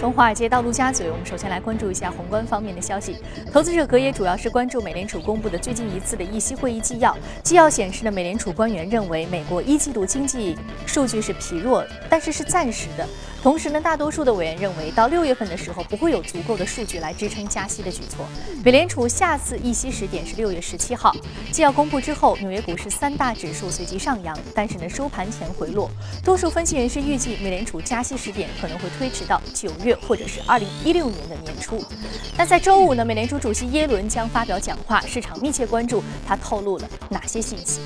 从华尔街到陆家嘴，我们首先来关注一下宏观方面的消息。投资者格也主要是关注美联储公布的最近一次的议息会议纪要。纪要显示呢，美联储官员认为美国一季度经济数据是疲弱，但是是暂时的。同时呢，大多数的委员认为，到六月份的时候不会有足够的数据来支撑加息的举措。美联储下次议息时点是六月十七号。纪要公布之后，纽约股市三大指数随即上扬，但是呢，收盘前回落。多数分析人士预计，美联储加息时点可能会推迟到九月或者是二零一六年的年初。那在周五呢，美联储主席耶伦将发表讲话，市场密切关注他透露了哪些信息。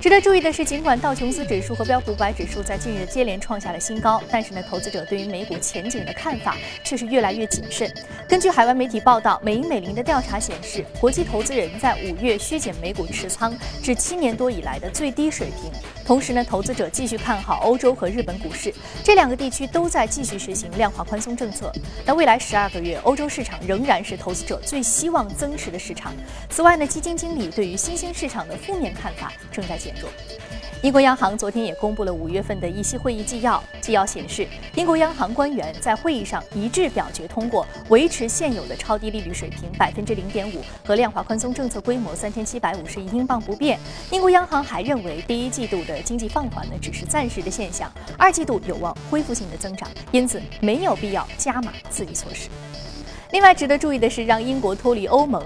值得注意的是，尽管道琼斯指数和标普五百指数在近日接连创下了新高，但是呢，投资者对于美股前景的看法却是越来越谨慎。根据海外媒体报道，美银美林的调查显示，国际投资人在五月削减美股持仓至七年多以来的最低水平。同时呢，投资者继续看好欧洲和日本股市，这两个地区都在继续实行量化宽松政策。那未来十二个月，欧洲市场仍然是投资者最希望增持的市场。此外呢，基金经理对于新兴市场的负面看法正在减弱。英国央行昨天也公布了五月份的议息会议纪要。纪要显示，英国央行官员在会议上一致表决通过维持现有的超低利率水平百分之零点五和量化宽松政策规模三千七百五十亿英镑不变。英国央行还认为，第一季度的经济放缓呢只是暂时的现象，二季度有望恢复性的增长，因此没有必要加码刺激措施。另外值得注意的是，让英国脱离欧盟。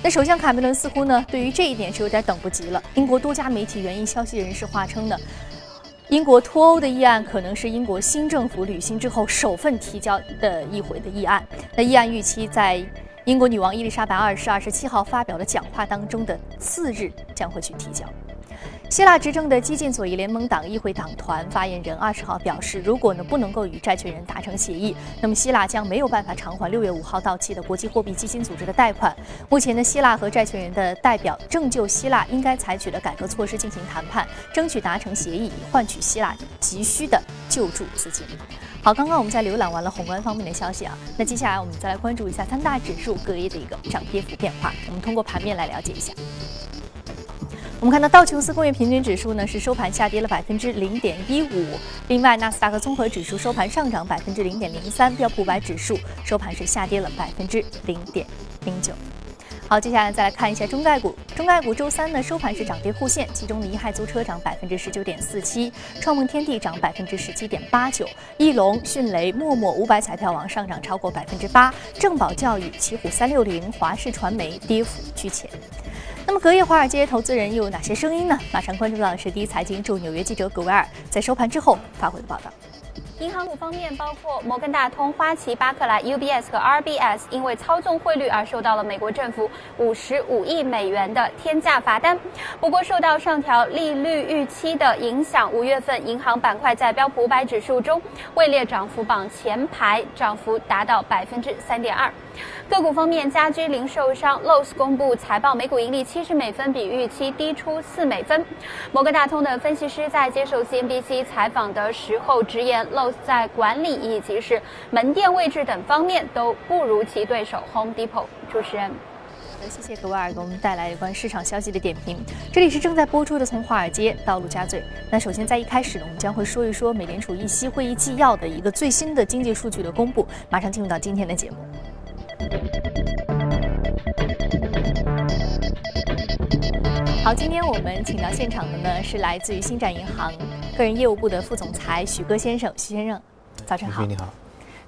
那首相卡梅伦似乎呢，对于这一点是有点等不及了。英国多家媒体援引消息人士话称呢，英国脱欧的议案可能是英国新政府履行之后首份提交的一回的议案。那议案预期在英国女王伊丽莎白二世二十七号发表的讲话当中的次日将会去提交。希腊执政的激进左翼联盟党议会党团发言人二十号表示，如果呢不能够与债权人达成协议，那么希腊将没有办法偿还六月五号到期的国际货币基金组织的贷款。目前呢，希腊和债权人的代表正就希腊应该采取的改革措施进行谈判，争取达成协议，以换取希腊急需的救助资金。好，刚刚我们在浏览完了宏观方面的消息啊，那接下来我们再来关注一下三大指数隔夜的一个涨跌幅变化，我们通过盘面来了解一下。我们看到道琼斯工业平均指数呢是收盘下跌了百分之零点一五，另外纳斯达克综合指数收盘上涨百分之零点零三，标普五百指数收盘是下跌了百分之零点零九。好，接下来再来看一下中概股，中概股周三呢收盘是涨跌互现，其中的一害租车涨百分之十九点四七，创梦天地涨百分之十七点八九，翼龙、迅雷、陌陌、五百彩票网上涨超过百分之八，正宝教育、奇虎三六零、华视传媒跌幅居前。那么隔夜华尔街投资人又有哪些声音呢？马上关注到的是第一财经驻纽约记者葛维尔在收盘之后发回的报道。银行股方面，包括摩根大通、花旗、巴克莱、UBS 和 RBS，因为操纵汇率而受到了美国政府五十五亿美元的天价罚单。不过，受到上调利率预期的影响，五月份银行板块在标普五百指数中位列涨幅榜前排，涨幅达到百分之三点二。个股方面，家居零售商 Lowe's 公布财报，每股盈利七十美分，比预期低出四美分。摩根大通的分析师在接受 CNBC 采访的时候直言，Lowe's。在管理以及是门店位置等方面都不如其对手 Home Depot。主持人，好，谢谢格瓦尔给我们带来有关市场消息的点评。这里是正在播出的《从华尔街到陆家嘴》。那首先在一开始呢，我们将会说一说美联储议息会议纪要的一个最新的经济数据的公布。马上进入到今天的节目。好，今天我们请到现场的呢是来自于星展银行。个人业务部的副总裁许戈先生，许先生，早晨好。你好。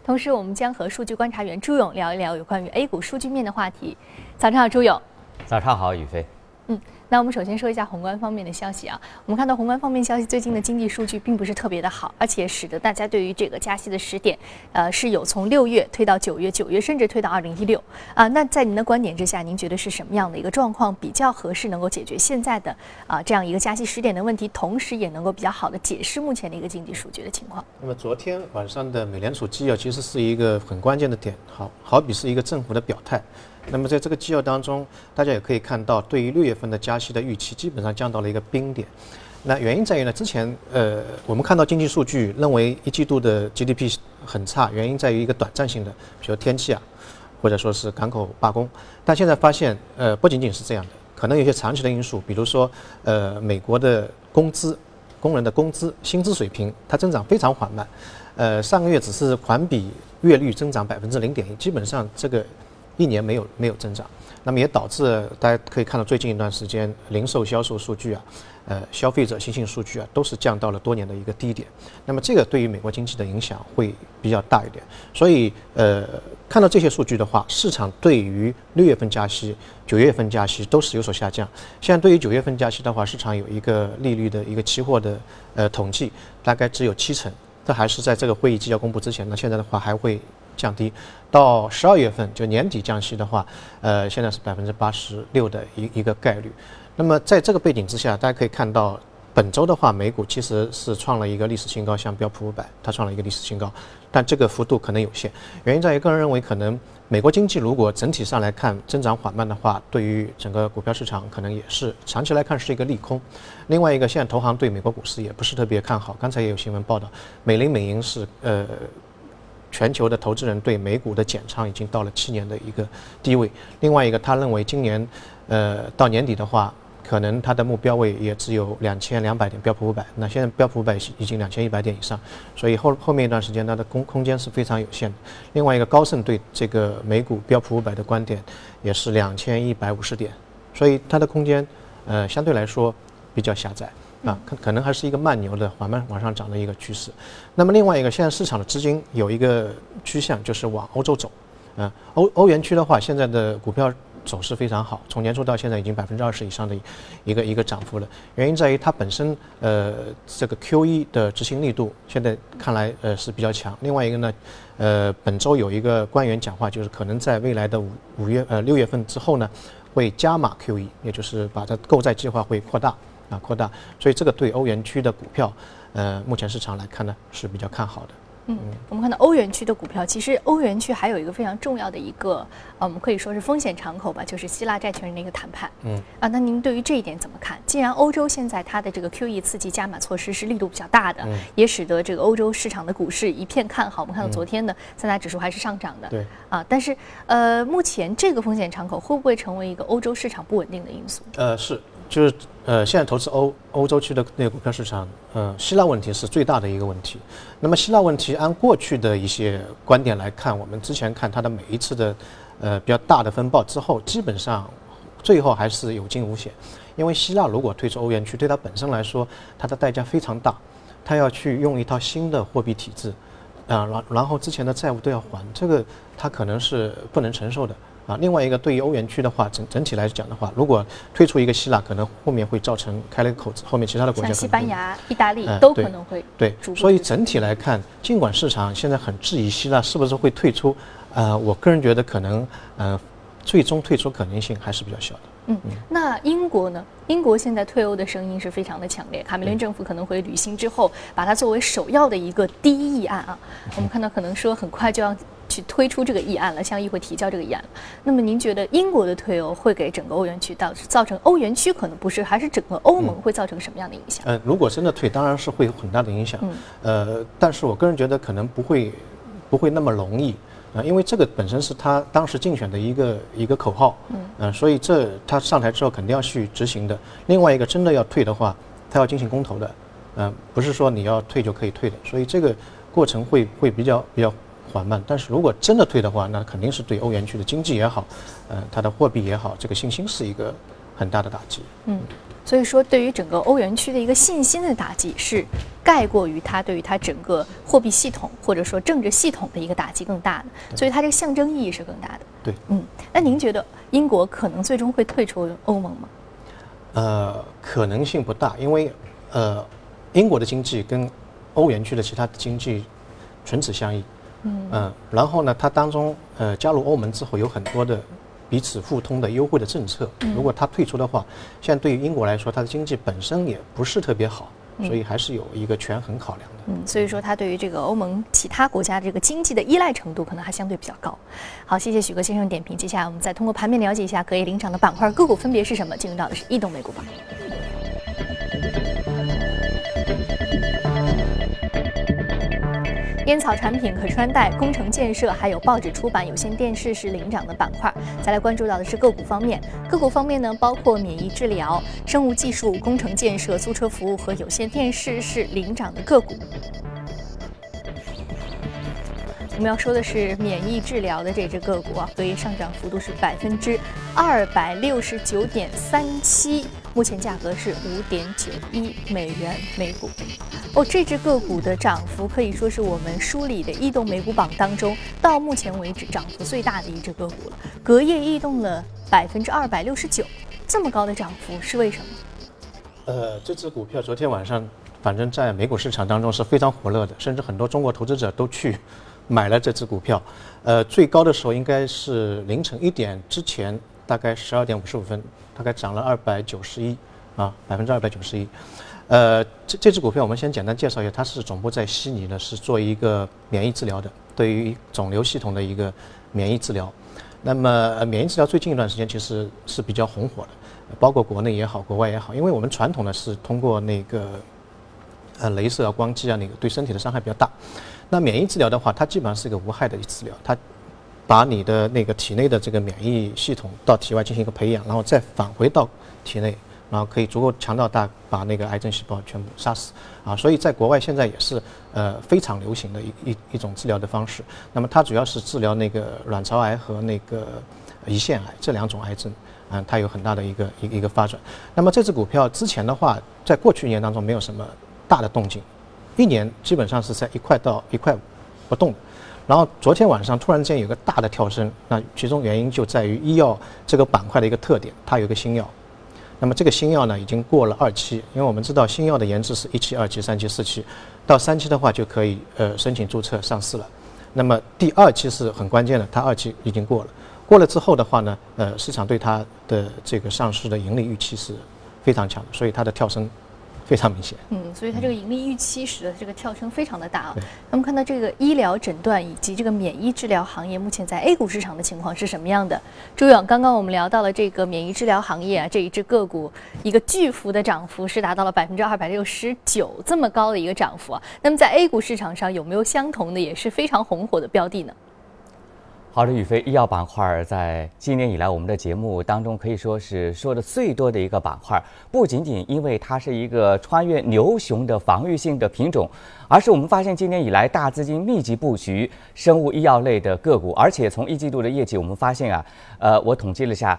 同时，我们将和数据观察员朱勇聊一聊有关于 A 股数据面的话题。早上好，朱勇。早上好，宇飞。嗯。那我们首先说一下宏观方面的消息啊。我们看到宏观方面消息，最近的经济数据并不是特别的好，而且使得大家对于这个加息的时点，呃，是有从六月推到九月，九月甚至推到二零一六啊。那在您的观点之下，您觉得是什么样的一个状况比较合适，能够解决现在的啊这样一个加息时点的问题，同时也能够比较好的解释目前的一个经济数据的情况？那么昨天晚上的美联储纪要其实是一个很关键的点，好好比是一个政府的表态。那么在这个纪要当中，大家也可以看到，对于六月份的加息的预期基本上降到了一个冰点。那原因在于呢，之前呃我们看到经济数据认为一季度的 GDP 很差，原因在于一个短暂性的，比如天气啊，或者说是港口罢工。但现在发现，呃不仅仅是这样的，可能有些长期的因素，比如说呃美国的工资，工人的工资薪资水平它增长非常缓慢。呃，上个月只是环比月率增长百分之零点一，基本上这个一年没有没有增长。那么也导致大家可以看到最近一段时间零售销售数据啊，呃，消费者信心数据啊，都是降到了多年的一个低点。那么这个对于美国经济的影响会比较大一点。所以呃，看到这些数据的话，市场对于六月份加息、九月份加息都是有所下降。现在对于九月份加息的话，市场有一个利率的一个期货的呃统计，大概只有七成。这还是在这个会议纪要公布之前。那现在的话还会。降低到十二月份就年底降息的话，呃，现在是百分之八十六的一一个概率。那么在这个背景之下，大家可以看到，本周的话，美股其实是创了一个历史新高，像标普五百，它创了一个历史新高，但这个幅度可能有限。原因在于，个人认为，可能美国经济如果整体上来看增长缓慢的话，对于整个股票市场可能也是长期来看是一个利空。另外一个，现在投行对美国股市也不是特别看好。刚才也有新闻报道，美林美银是呃。全球的投资人对美股的减仓已经到了七年的一个低位。另外一个，他认为今年，呃，到年底的话，可能他的目标位也只有两千两百点标普五百。那现在标普五百已经两千一百点以上，所以后后面一段时间它的空空间是非常有限的。另外一个，高盛对这个美股标普五百的观点也是两千一百五十点，所以它的空间，呃，相对来说比较狭窄。啊，可可能还是一个慢牛的缓慢往上涨的一个趋势。那么另外一个，现在市场的资金有一个趋向，就是往欧洲走。嗯，欧欧元区的话，现在的股票走势非常好，从年初到现在已经百分之二十以上的一个一个涨幅了。原因在于它本身呃这个 Q E 的执行力度现在看来呃是比较强。另外一个呢，呃本周有一个官员讲话，就是可能在未来的五五月呃六月份之后呢，会加码 Q E，也就是把它购债计划会扩大。啊，扩大，所以这个对欧元区的股票，呃，目前市场来看呢是比较看好的。嗯，我们看到欧元区的股票，其实欧元区还有一个非常重要的一个，呃，我们可以说是风险敞口吧，就是希腊债权人的一个谈判。嗯，啊，那您对于这一点怎么看？既然欧洲现在它的这个 QE 刺激加码措施是力度比较大的，也使得这个欧洲市场的股市一片看好。我们看到昨天的三大指数还是上涨的。对。啊，但是呃，目前这个风险敞口会不会成为一个欧洲市场不稳定的因素？呃，是。就是呃，现在投资欧欧洲区的那个股票市场，呃，希腊问题是最大的一个问题。那么希腊问题，按过去的一些观点来看，我们之前看它的每一次的呃比较大的风暴之后，基本上最后还是有惊无险。因为希腊如果退出欧元区，对它本身来说，它的代价非常大，它要去用一套新的货币体制，啊，然然后之前的债务都要还，这个它可能是不能承受的。啊，另外一个对于欧元区的话，整整体来讲的话，如果退出一个希腊，可能后面会造成开了个口子，后面其他的国家像西班牙、意大利都可能会对。所以整体来看，尽管市场现在很质疑希腊是不是会退出，呃，我个人觉得可能，呃，最终退出可能性还是比较小的。嗯，那英国呢？英国现在退欧的声音是非常的强烈，卡梅伦政府可能会履行之后，把它作为首要的一个第一议案啊。我们看到可能说很快就要。去推出这个议案了，向议会提交这个议案。那么您觉得英国的退欧会给整个欧元区造造成欧元区可能不是，还是整个欧盟会造成什么样的影响？呃，如果真的退，当然是会有很大的影响。嗯。呃，但是我个人觉得可能不会，不会那么容易啊，因为这个本身是他当时竞选的一个一个口号。嗯。嗯，所以这他上台之后肯定要去执行的。另外一个，真的要退的话，他要进行公投的。嗯，不是说你要退就可以退的，所以这个过程会会比较比较。缓慢，但是如果真的退的话，那肯定是对欧元区的经济也好，呃，它的货币也好，这个信心是一个很大的打击。嗯，所以说对于整个欧元区的一个信心的打击是盖过于它对于它整个货币系统或者说政治系统的一个打击更大的，所以它这个象征意义是更大的。对，嗯，那您觉得英国可能最终会退出欧盟吗？呃，可能性不大，因为呃，英国的经济跟欧元区的其他经济唇齿相依。嗯然后呢，它当中呃加入欧盟之后有很多的彼此互通的优惠的政策。如果它退出的话，现在对于英国来说，它的经济本身也不是特别好，所以还是有一个权衡考量的。嗯，所以说它对于这个欧盟其他国家这个经济的依赖程度可能还相对比较高。好，谢谢许哥先生点评。接下来我们再通过盘面了解一下隔夜领涨的板块个股分别是什么。进入到的是异动美股榜。烟草产品、可穿戴、工程建设，还有报纸出版、有线电视是领涨的板块。再来关注到的是个股方面，个股方面呢，包括免疫治疗、生物技术、工程建设、租车服务和有线电视是领涨的个股。我们要说的是免疫治疗的这只个股啊，所以上涨幅度是百分之二百六十九点三七，目前价格是五点九一美元每股。哦，这只个股的涨幅可以说是我们梳理的异动美股榜当中到目前为止涨幅最大的一只个股了，隔夜异动了百分之二百六十九，这么高的涨幅是为什么？呃，这只股票昨天晚上反正在美股市场当中是非常火热的，甚至很多中国投资者都去。买了这只股票，呃，最高的时候应该是凌晨一点之前，大概十二点五十五分，大概涨了二百九十一，啊，百分之二百九十一。呃，这这只股票我们先简单介绍一下，它是总部在悉尼的，是做一个免疫治疗的，对于肿瘤系统的一个免疫治疗。那么免疫治疗最近一段时间其实是比较红火的，包括国内也好，国外也好，因为我们传统的是通过那个呃，镭射啊、光机啊，那个对身体的伤害比较大。那免疫治疗的话，它基本上是一个无害的治疗，它把你的那个体内的这个免疫系统到体外进行一个培养，然后再返回到体内，然后可以足够强到大把那个癌症细胞全部杀死啊。所以在国外现在也是呃非常流行的一一一种治疗的方式。那么它主要是治疗那个卵巢癌和那个胰腺癌这两种癌症，嗯，它有很大的一个一一个发展。那么这只股票之前的话，在过去一年当中没有什么大的动静。一年基本上是在一块到一块五不动，然后昨天晚上突然间有个大的跳升，那其中原因就在于医药这个板块的一个特点，它有一个新药，那么这个新药呢已经过了二期，因为我们知道新药的研制是一期、二期、三期、四期，到三期的话就可以呃申请注册上市了，那么第二期是很关键的，它二期已经过了，过了之后的话呢，呃市场对它的这个上市的盈利预期是非常强，所以它的跳升。非常明显，嗯，所以它这个盈利预期使得这个跳升非常的大啊。那么看到这个医疗诊断以及这个免疫治疗行业目前在 A 股市场的情况是什么样的？朱勇，刚刚我们聊到了这个免疫治疗行业啊，这一只个股一个巨幅的涨幅是达到了百分之二百六十九这么高的一个涨幅啊。那么在 A 股市场上有没有相同的也是非常红火的标的呢？好的，宇飞，医药板块在今年以来我们的节目当中可以说是说的最多的一个板块，不仅仅因为它是一个穿越牛熊的防御性的品种，而是我们发现今年以来大资金密集布局生物医药类的个股，而且从一季度的业绩我们发现啊，呃，我统计了一下，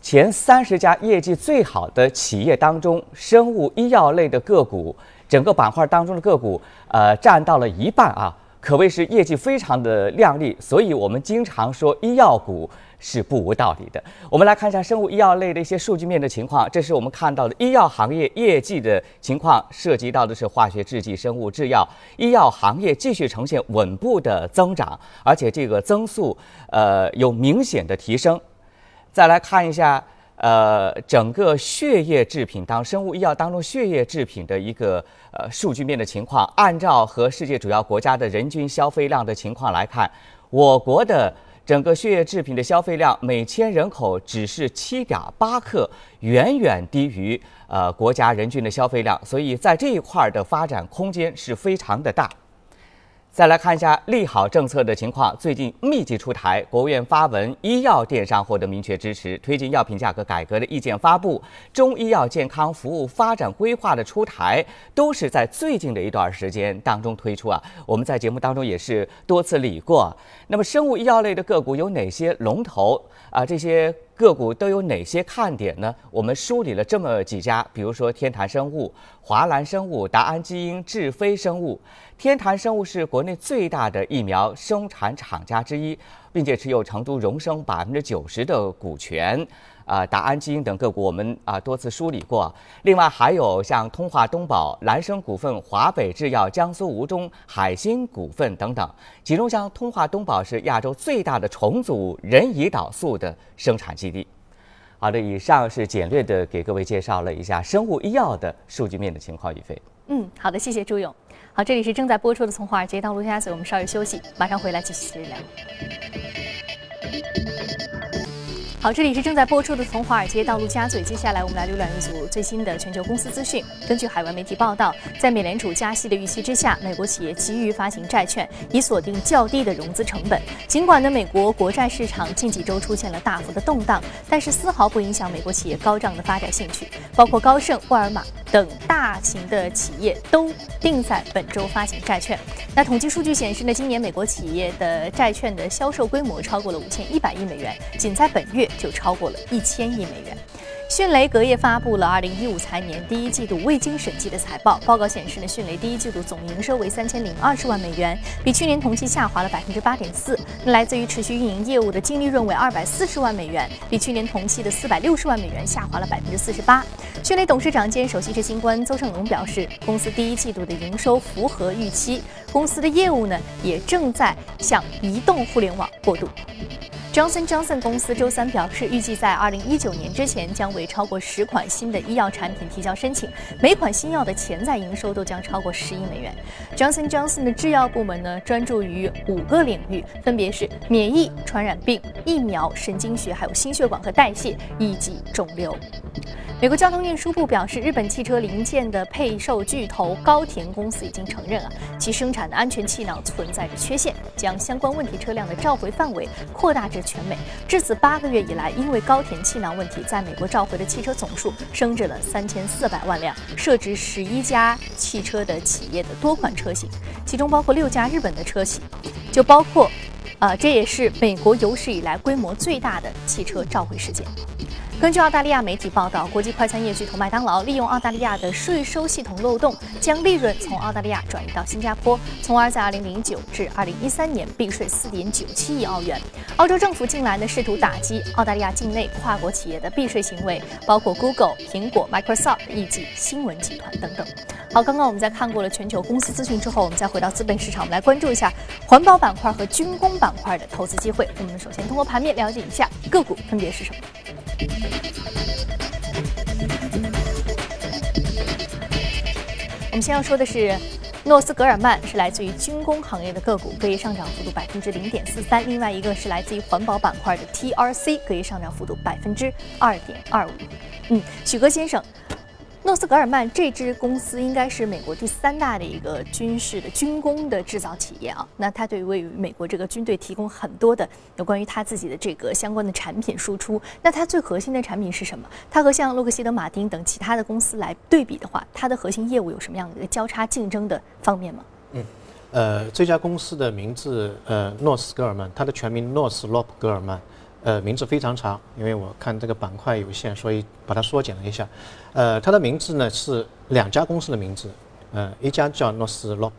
前三十家业绩最好的企业当中，生物医药类的个股整个板块当中的个股，呃，占到了一半啊。可谓是业绩非常的靓丽，所以我们经常说医药股是不无道理的。我们来看一下生物医药类的一些数据面的情况，这是我们看到的医药行业业绩的情况，涉及到的是化学制剂、生物制药，医药行业继续呈现稳步的增长，而且这个增速呃有明显的提升。再来看一下。呃，整个血液制品当生物医药当中血液制品的一个呃数据面的情况，按照和世界主要国家的人均消费量的情况来看，我国的整个血液制品的消费量每千人口只是七点八克，远远低于呃国家人均的消费量，所以在这一块的发展空间是非常的大。再来看一下利好政策的情况，最近密集出台，国务院发文，医药电商获得明确支持，推进药品价格改革的意见发布，中医药健康服务发展规划的出台，都是在最近的一段时间当中推出啊。我们在节目当中也是多次理过。那么生物医药类的个股有哪些龙头啊？这些个股都有哪些看点呢？我们梳理了这么几家，比如说天坛生物、华兰生物、达安基因、智飞生物。天坛生物是国内最大的疫苗生产厂家之一，并且持有成都荣生百分之九十的股权。啊，达安基因等个股我们啊多次梳理过。另外还有像通化东宝、蓝生股份、华北制药、江苏吴中、海鑫股份等等。其中像通化东宝是亚洲最大的重组人胰岛素的生产基地。好的，以上是简略的给各位介绍了一下生物医药的数据面的情况。宇飞，嗯，好的，谢谢朱勇。好，这里是正在播出的《从华尔街到陆家嘴》，我们稍事休息，马上回来继续聊。好，这里是正在播出的《从华尔街到陆家嘴》。接下来，我们来浏览一组最新的全球公司资讯。根据海外媒体报道，在美联储加息的预期之下，美国企业急于发行债券，以锁定较低的融资成本。尽管呢，美国国债市场近几周出现了大幅的动荡，但是丝毫不影响美国企业高涨的发展兴趣。包括高盛、沃尔玛等大型的企业都定在本周发行债券。那统计数据显示呢，今年美国企业的债券的销售规模超过了五千一百亿美元，仅在本月。就超过了一千亿美元。迅雷隔夜发布了二零一五财年第一季度未经审计的财报。报告显示呢，迅雷第一季度总营收为三千零二十万美元，比去年同期下滑了百分之八点四。来自于持续运营业务的净利润为二百四十万美元，比去年同期的四百六十万美元下滑了百分之四十八。迅雷董事长兼首席执行官邹胜龙表示，公司第一季度的营收符合预期，公司的业务呢也正在向移动互联网过渡。Johnson Johnson 公司周三表示，预计在二零一九年之前将为超过十款新的医药产品提交申请，每款新药的潜在营收都将超过十亿美元。Johnson Johnson 的制药部门呢，专注于五个领域，分别是免疫、传染病、疫苗、神经学，还有心血管和代谢以及肿瘤。美国交通运输部表示，日本汽车零件的配售巨头高田公司已经承认啊，其生产的安全气囊存在着缺陷，将相关问题车辆的召回范围扩大至全美。至此八个月以来，因为高田气囊问题，在美国召回的汽车总数升至了三千四百万辆，涉及十一家汽车的企业的多款车型，其中包括六家日本的车企，就包括，呃，这也是美国有史以来规模最大的汽车召回事件。根据澳大利亚媒体报道，国际快餐业巨头麦当劳利用澳大利亚的税收系统漏洞，将利润从澳大利亚转移到新加坡，从而在2009至2013年避税4.97亿澳元。澳洲政府近来呢试图打击澳大利亚境内跨国企业的避税行为，包括 Google、苹果、Microsoft 以及新闻集团等等。好，刚刚我们在看过了全球公司资讯之后，我们再回到资本市场，我们来关注一下环保板块和军工板块的投资机会。我们首先通过盘面了解一下个股分别是什么。我们先要说的是，诺斯格尔曼是来自于军工行业的个股，可以上涨幅度百分之零点四三；另外一个是来自于环保板块的 TRC，可以上涨幅度百分之二点二五。嗯，许哥先生。诺斯格尔曼这支公司应该是美国第三大的一个军事的军工的制造企业啊。那它对位于美国这个军队提供很多的有关于它自己的这个相关的产品输出。那它最核心的产品是什么？它和像洛克希德马丁等其他的公司来对比的话，它的核心业务有什么样的一个交叉竞争的方面吗？嗯，呃，这家公司的名字呃，诺斯格尔曼，它的全名诺斯洛普格尔曼。呃，名字非常长，因为我看这个板块有限，所以把它缩减了一下。呃，它的名字呢是两家公司的名字，呃，一家叫诺斯洛，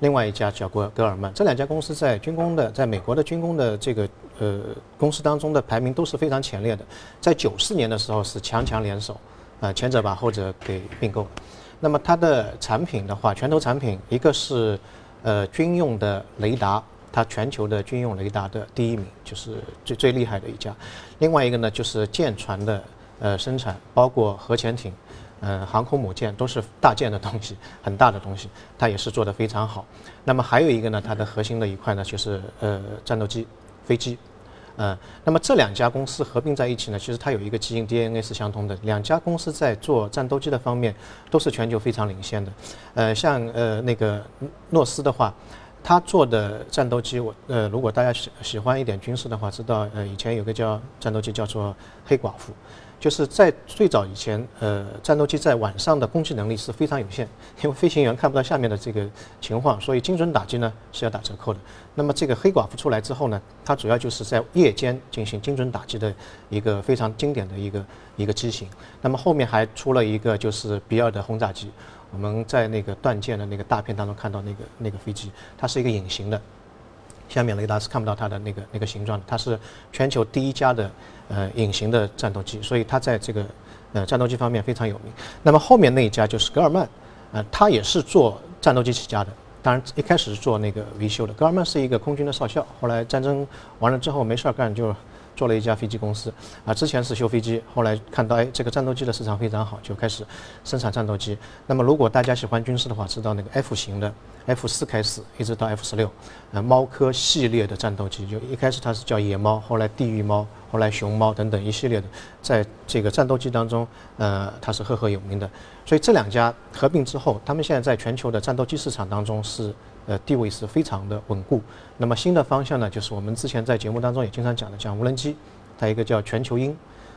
另外一家叫格格尔曼。这两家公司在军工的，在美国的军工的这个呃公司当中的排名都是非常前列的。在九四年的时候是强强联手，呃，前者把后者给并购了。那么它的产品的话，拳头产品一个是呃军用的雷达。它全球的军用雷达的第一名，就是最最厉害的一家。另外一个呢，就是舰船的呃生产，包括核潜艇、嗯航空母舰，都是大件的东西，很大的东西，它也是做得非常好。那么还有一个呢，它的核心的一块呢，就是呃战斗机、飞机。嗯，那么这两家公司合并在一起呢，其实它有一个基因 DNA 是相通的。两家公司在做战斗机的方面，都是全球非常领先的。呃，像呃那个诺斯的话。他做的战斗机，我呃，如果大家喜喜欢一点军事的话，知道呃，以前有个叫战斗机叫做黑寡妇，就是在最早以前，呃，战斗机在晚上的攻击能力是非常有限，因为飞行员看不到下面的这个情况，所以精准打击呢是要打折扣的。那么这个黑寡妇出来之后呢，它主要就是在夜间进行精准打击的一个非常经典的一个一个机型。那么后面还出了一个就是比尔的轰炸机。我们在那个断剑的那个大片当中看到那个那个飞机，它是一个隐形的，下面雷达是看不到它的那个那个形状的。它是全球第一家的呃隐形的战斗机，所以它在这个呃战斗机方面非常有名。那么后面那一家就是格尔曼，呃，它也是做战斗机起家的，当然一开始是做那个维修的。格尔曼是一个空军的少校，后来战争完了之后没事儿干就。做了一家飞机公司，啊，之前是修飞机，后来看到哎，这个战斗机的市场非常好，就开始生产战斗机。那么如果大家喜欢军事的话，知道那个 F 型的 F 四开始一直到 F 十六，呃，猫科系列的战斗机，就一开始它是叫野猫，后来地狱猫，后来熊猫等等一系列的，在这个战斗机当中，呃，它是赫赫有名的。所以这两家合并之后，他们现在在全球的战斗机市场当中是呃地位是非常的稳固。那么新的方向呢，就是我们之前在节目当中也经常讲的，像无人机，它一个叫全球鹰。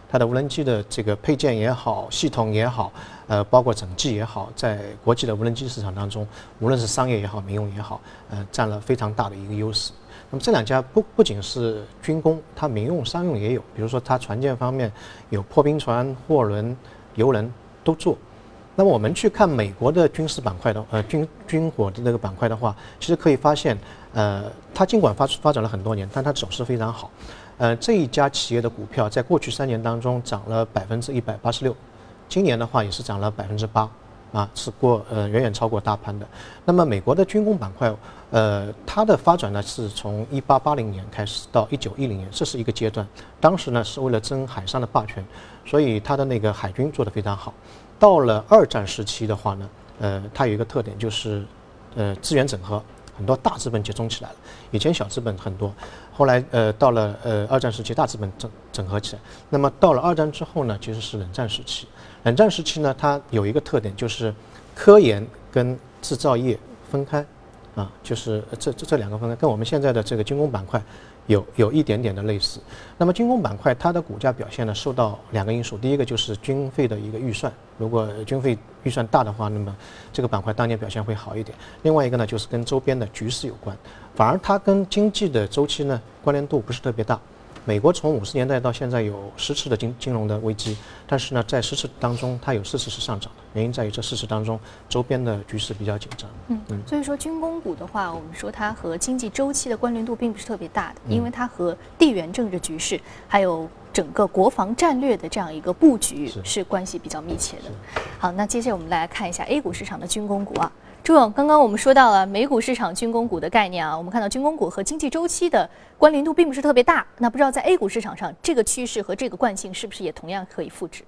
它的无人机的这个配件也好，系统也好，呃，包括整机也好，在国际的无人机市场当中，无论是商业也好，民用也好，呃，占了非常大的一个优势。那么这两家不不仅是军工，它民用、商用也有，比如说它船舰方面有破冰船、货轮、油轮都做。那么我们去看美国的军事板块的呃军军火的那个板块的话，其实可以发现，呃，它尽管发发展了很多年，但它走势非常好。呃，这一家企业的股票在过去三年当中涨了百分之一百八十六，今年的话也是涨了百分之八，啊，是过呃远远超过大盘的。那么美国的军工板块，呃，它的发展呢是从一八八零年开始到一九一零年，这是一个阶段。当时呢是为了争海上的霸权，所以它的那个海军做得非常好。到了二战时期的话呢，呃，它有一个特点就是，呃，资源整合。很多大资本集中起来了，以前小资本很多，后来呃到了呃二战时期大资本整整合起来，那么到了二战之后呢，其实是冷战时期。冷战时期呢，它有一个特点就是科研跟制造业分开，啊，就是这这这两个分开，跟我们现在的这个军工板块。有有一点点的类似，那么军工板块它的股价表现呢，受到两个因素，第一个就是军费的一个预算，如果军费预算大的话，那么这个板块当年表现会好一点。另外一个呢，就是跟周边的局势有关，反而它跟经济的周期呢关联度不是特别大。美国从五十年代到现在有十次的金金融的危机，但是呢，在十次当中，它有四次是上涨的，原因在于这四次当中周边的局势比较紧张。嗯嗯，所以说军工股的话，我们说它和经济周期的关联度并不是特别大的，因为它和地缘政治局势还有整个国防战略的这样一个布局是关系比较密切的。好，那接下来我们来看一下 A 股市场的军工股啊。朱总，刚刚我们说到了美股市场军工股的概念啊，我们看到军工股和经济周期的关联度并不是特别大，那不知道在 A 股市场上，这个趋势和这个惯性是不是也同样可以复制？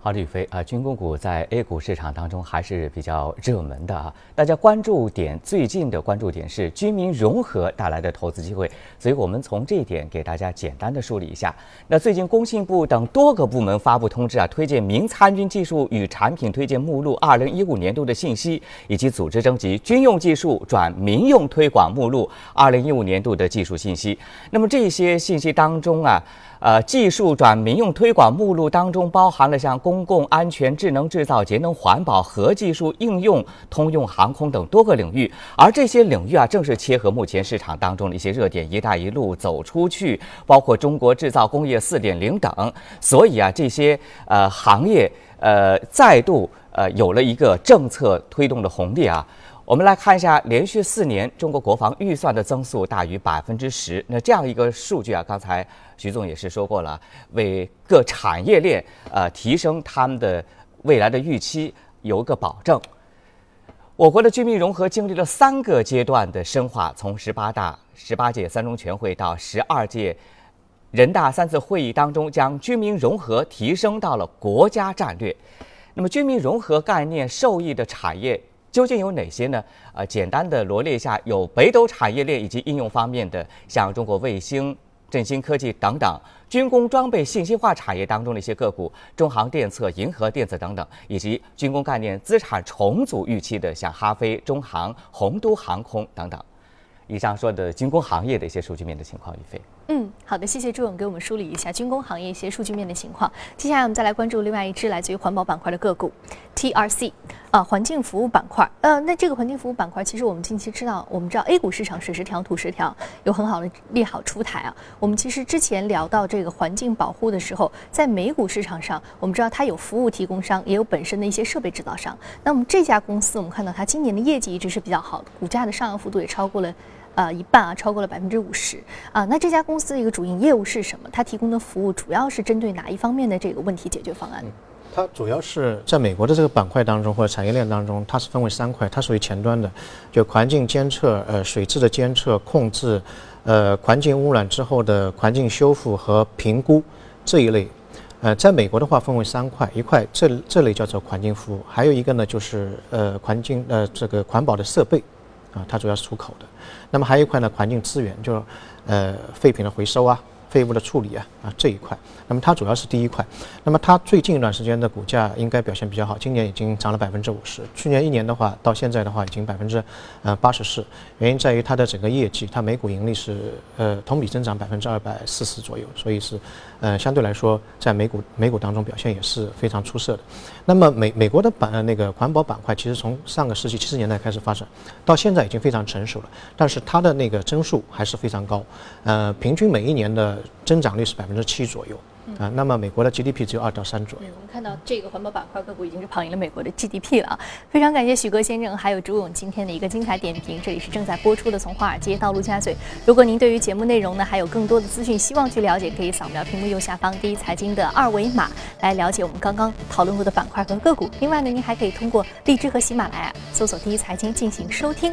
好，李宇飞啊，军工股在 A 股市场当中还是比较热门的啊。大家关注点最近的关注点是军民融合带来的投资机会，所以我们从这一点给大家简单的梳理一下。那最近工信部等多个部门发布通知啊，推荐民参军技术与产品推荐目录二零一五年度的信息，以及组织征集军用技术转民用推广目录二零一五年度的技术信息。那么这些信息当中啊。呃，技术转民用推广目录当中包含了像公共安全、智能制造、节能环保、核技术应用、通用航空等多个领域，而这些领域啊，正是切合目前市场当中的一些热点，“一带一路”走出去，包括中国制造工业四点零等，所以啊，这些呃行业呃再度呃有了一个政策推动的红利啊。我们来看一下，连续四年中国国防预算的增速大于百分之十。那这样一个数据啊，刚才徐总也是说过了，为各产业链呃提升他们的未来的预期有个保证。我国的军民融合经历了三个阶段的深化，从十八大、十八届三中全会到十二届人大三次会议当中，将军民融合提升到了国家战略。那么，军民融合概念受益的产业。究竟有哪些呢？呃，简单的罗列一下，有北斗产业链以及应用方面的，像中国卫星、振兴科技等等；军工装备信息化产业当中的一些个股，中航电测、银河电子等等；以及军工概念资产重组预期的，像哈飞、中航、洪都航空等等。以上说的军工行业的一些数据面的情况，宇飞。嗯，好的，谢谢朱勇给我们梳理一下军工行业一些数据面的情况。接下来我们再来关注另外一只来自于环保板块的个股，TRC，啊，环境服务板块。呃，那这个环境服务板块，其实我们近期知道，我们知道 A 股市场水十条、土十条有很好的利好出台啊。我们其实之前聊到这个环境保护的时候，在美股市场上，我们知道它有服务提供商，也有本身的一些设备制造商。那我们这家公司，我们看到它今年的业绩一直是比较好的，股价的上扬幅度也超过了。呃，一半啊，超过了百分之五十啊。那这家公司的一个主营业务是什么？它提供的服务主要是针对哪一方面的这个问题解决方案？它主要是在美国的这个板块当中或者产业链当中，它是分为三块，它属于前端的，就环境监测、呃水质的监测控制、呃环境污染之后的环境修复和评估这一类。呃，在美国的话分为三块，一块这这类叫做环境服务，还有一个呢就是呃环境呃这个环保的设备。啊，它主要是出口的。那么还有一块呢，环境资源，就是呃废品的回收啊。废物的处理啊啊这一块，那么它主要是第一块，那么它最近一段时间的股价应该表现比较好，今年已经涨了百分之五十，去年一年的话到现在的话已经百分之呃八十四，原因在于它的整个业绩，它每股盈利是呃同比增长百分之二百四十左右，所以是呃相对来说在美股美股当中表现也是非常出色的。那么美美国的板那个环保板块其实从上个世纪七十年代开始发展，到现在已经非常成熟了，但是它的那个增速还是非常高，呃平均每一年的。增长率是百分之七左右啊，那么美国的 GDP 只有二到三左右。我们看到这个环保板块个股已经是跑赢了美国的 GDP 了。非常感谢许哥先生还有朱勇今天的一个精彩点评。这里是正在播出的《从华尔街到陆家嘴》。如果您对于节目内容呢还有更多的资讯希望去了解，可以扫描屏幕右下方第一财经的二维码来了解我们刚刚讨论过的板块和个股。另外呢，您还可以通过荔枝和喜马拉雅搜索“第一财经”进行收听。